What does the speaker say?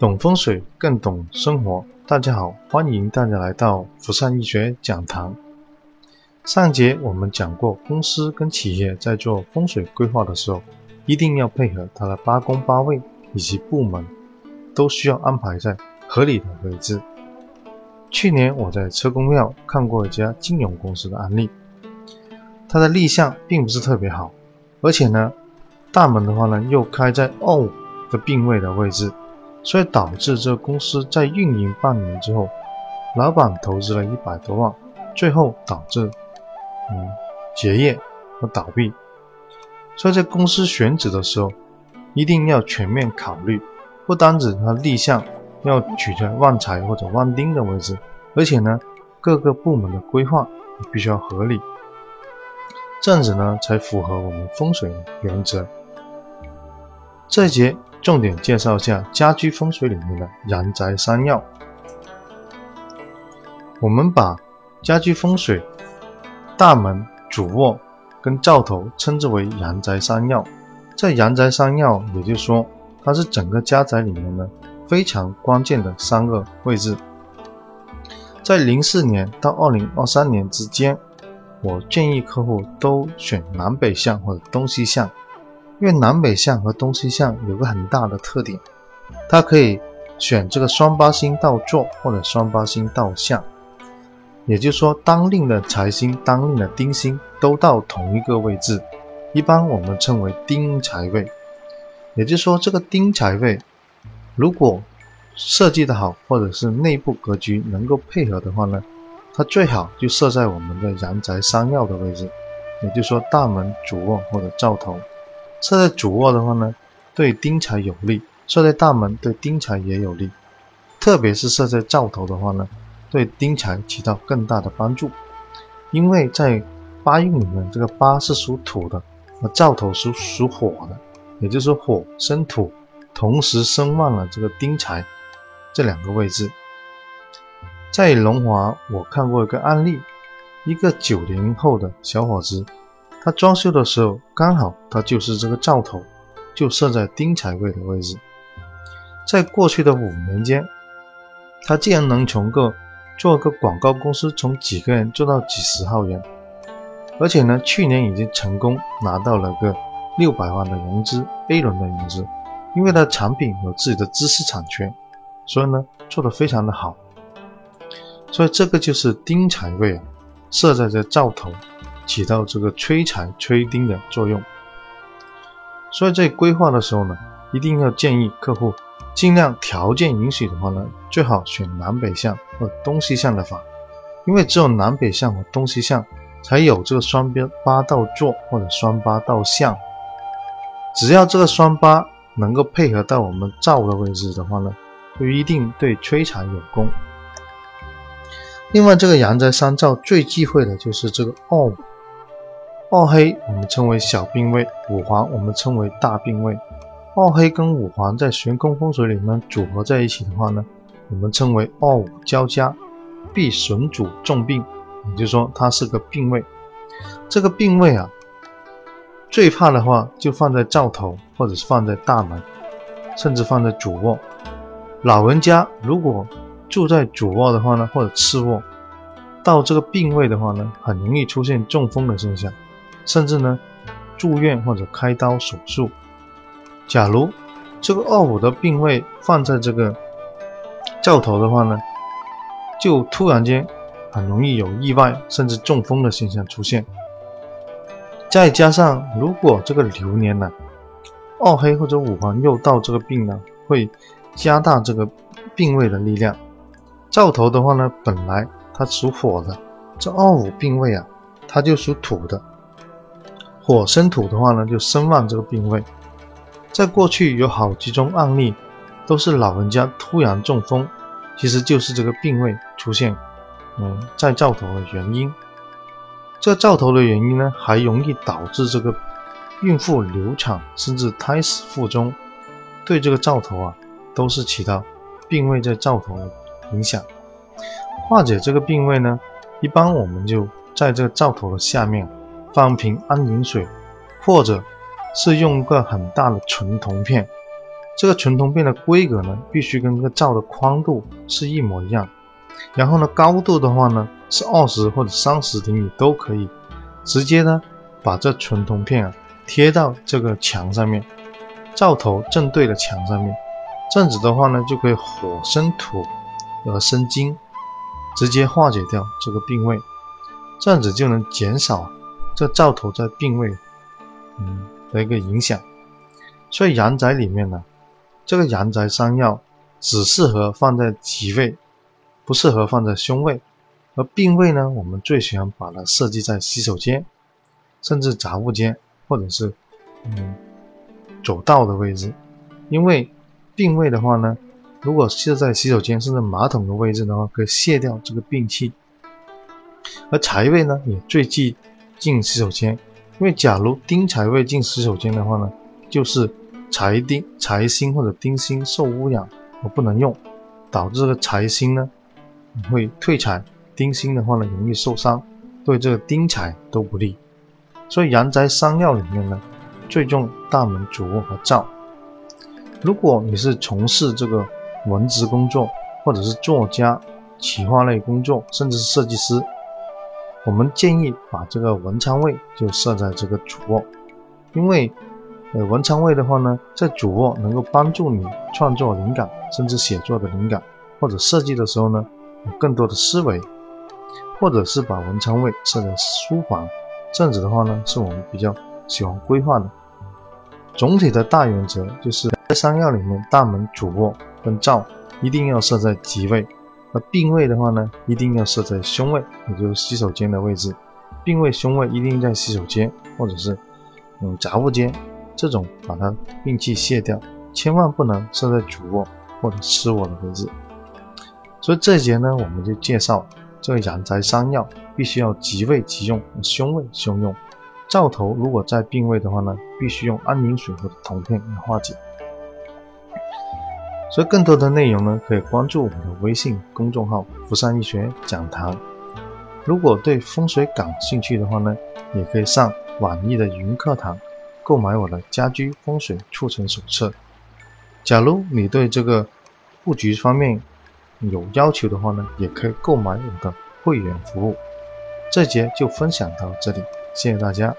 懂风水更懂生活，大家好，欢迎大家来到福善易学讲堂。上节我们讲过，公司跟企业在做风水规划的时候，一定要配合它的八宫八位以及部门，都需要安排在合理的位置。去年我在车公庙看过一家金融公司的案例，它的立项并不是特别好，而且呢，大门的话呢又开在二的病位的位置。所以导致这个公司在运营半年之后，老板投资了一百多万，最后导致嗯结业和倒闭。所以在公司选址的时候，一定要全面考虑，不单指它立项要取在旺财或者旺丁的位置，而且呢各个部门的规划也必须要合理，这样子呢才符合我们风水原则。这一节。重点介绍一下家居风水里面的阳宅三要。我们把家居风水大门、主卧跟灶头称之为阳宅三要。在阳宅三要，也就是说，它是整个家宅里面呢非常关键的三个位置。在零四年到二零二三年之间，我建议客户都选南北向或者东西向。因为南北向和东西向有个很大的特点，它可以选这个双八星到坐或者双八星到向，也就是说当令的财星、当令的丁星都到同一个位置，一般我们称为丁财位。也就是说这个丁财位如果设计的好，或者是内部格局能够配合的话呢，它最好就设在我们的阳宅三要的位置，也就是说大门、主卧或者灶头。设在主卧的话呢，对丁财有利；设在大门对丁财也有利。特别是设在灶头的话呢，对丁财起到更大的帮助。因为在八运里面，这个八是属土的，而灶头属属火的，也就是火生土，同时生旺了这个丁财这两个位置。在龙华，我看过一个案例，一个九零后的小伙子。他装修的时候，刚好他就是这个灶头，就设在丁财位的位置。在过去的五年间，他竟然能从个做个广告公司，从几个人做到几十号人，而且呢，去年已经成功拿到了个六百万的融资 A 轮的融资，因为他产品有自己的知识产权，所以呢，做得非常的好。所以这个就是丁财位啊，设在这灶头。起到这个催财催丁的作用，所以在规划的时候呢，一定要建议客户尽量条件允许的话呢，最好选南北向或东西向的房，因为只有南北向和东西向才有这个双边八道坐或者双八道向。只要这个双八能够配合到我们灶的位置的话呢，就一定对催财有功。另外，这个阳宅三灶最忌讳的就是这个二五。二黑我们称为小病位，五黄我们称为大病位。二黑跟五黄在悬空风水里面组合在一起的话呢，我们称为二五交加，必损主重病，也就是说它是个病位。这个病位啊，最怕的话就放在灶头，或者是放在大门，甚至放在主卧。老人家如果住在主卧的话呢，或者次卧，到这个病位的话呢，很容易出现中风的现象。甚至呢，住院或者开刀手术。假如这个二五的病位放在这个灶头的话呢，就突然间很容易有意外甚至中风的现象出现。再加上如果这个流年呢，二黑或者五黄又到这个病呢，会加大这个病位的力量。灶头的话呢，本来它属火的，这二五病位啊，它就属土的。火生土的话呢，就生旺这个病位。在过去有好几宗案例，都是老人家突然中风，其实就是这个病位出现，嗯，在灶头的原因。这灶头的原因呢，还容易导致这个孕妇流产，甚至胎死腹中。对这个灶头啊，都是起到病位在灶头的影响。化解这个病位呢，一般我们就在这个灶头的下面。放瓶安饮水，或者是用个很大的纯铜片，这个纯铜片的规格呢，必须跟这个罩的宽度是一模一样。然后呢，高度的话呢，是二十或者三十厘米都可以。直接呢，把这纯铜片啊贴到这个墙上面，灶头正对着墙上面，这样子的话呢，就可以火生土而生金，直接化解掉这个病位。这样子就能减少这灶头在病位嗯的一个影响。所以阳宅里面呢，这个阳宅山药只适合放在吉位，不适合放在凶位。而病位呢，我们最喜欢把它设计在洗手间，甚至杂物间，或者是嗯走道的位置。因为病位的话呢，如果设在洗手间甚至马桶的位置的话，可以卸掉这个病气。而财位呢，也最忌进洗手间，因为假如丁财位进洗手间的话呢，就是财丁、财星或者丁星受污染而不能用，导致这个财星呢会退财，丁星的话呢容易受伤，对这个丁财都不利。所以阳宅三要里面呢，最重大门、主卧和灶。如果你是从事这个文职工作，或者是作家、企划类工作，甚至是设计师。我们建议把这个文昌位就设在这个主卧，因为，呃，文昌位的话呢，在主卧能够帮助你创作灵感，甚至写作的灵感，或者设计的时候呢，有更多的思维，或者是把文昌位设在书房，这样子的话呢，是我们比较喜欢规划的。总体的大原则就是在三要里面，大门、主卧跟灶一定要设在吉位。那病位的话呢，一定要设在胸位，也就是洗手间的位置。病位胸位一定在洗手间，或者是嗯杂物间，这种把它病气卸掉，千万不能设在主卧或者次卧的位置。所以这节呢，我们就介绍这个阳宅三要，必须要即位即用，胸位胸用。灶头如果在病位的话呢，必须用安宁水或者铜片来化解。所以更多的内容呢，可以关注我们的微信公众号“福山易学讲堂”。如果对风水感兴趣的话呢，也可以上网易的云课堂购买我的家居风水促成手册。假如你对这个布局方面有要求的话呢，也可以购买我的会员服务。这节就分享到这里，谢谢大家。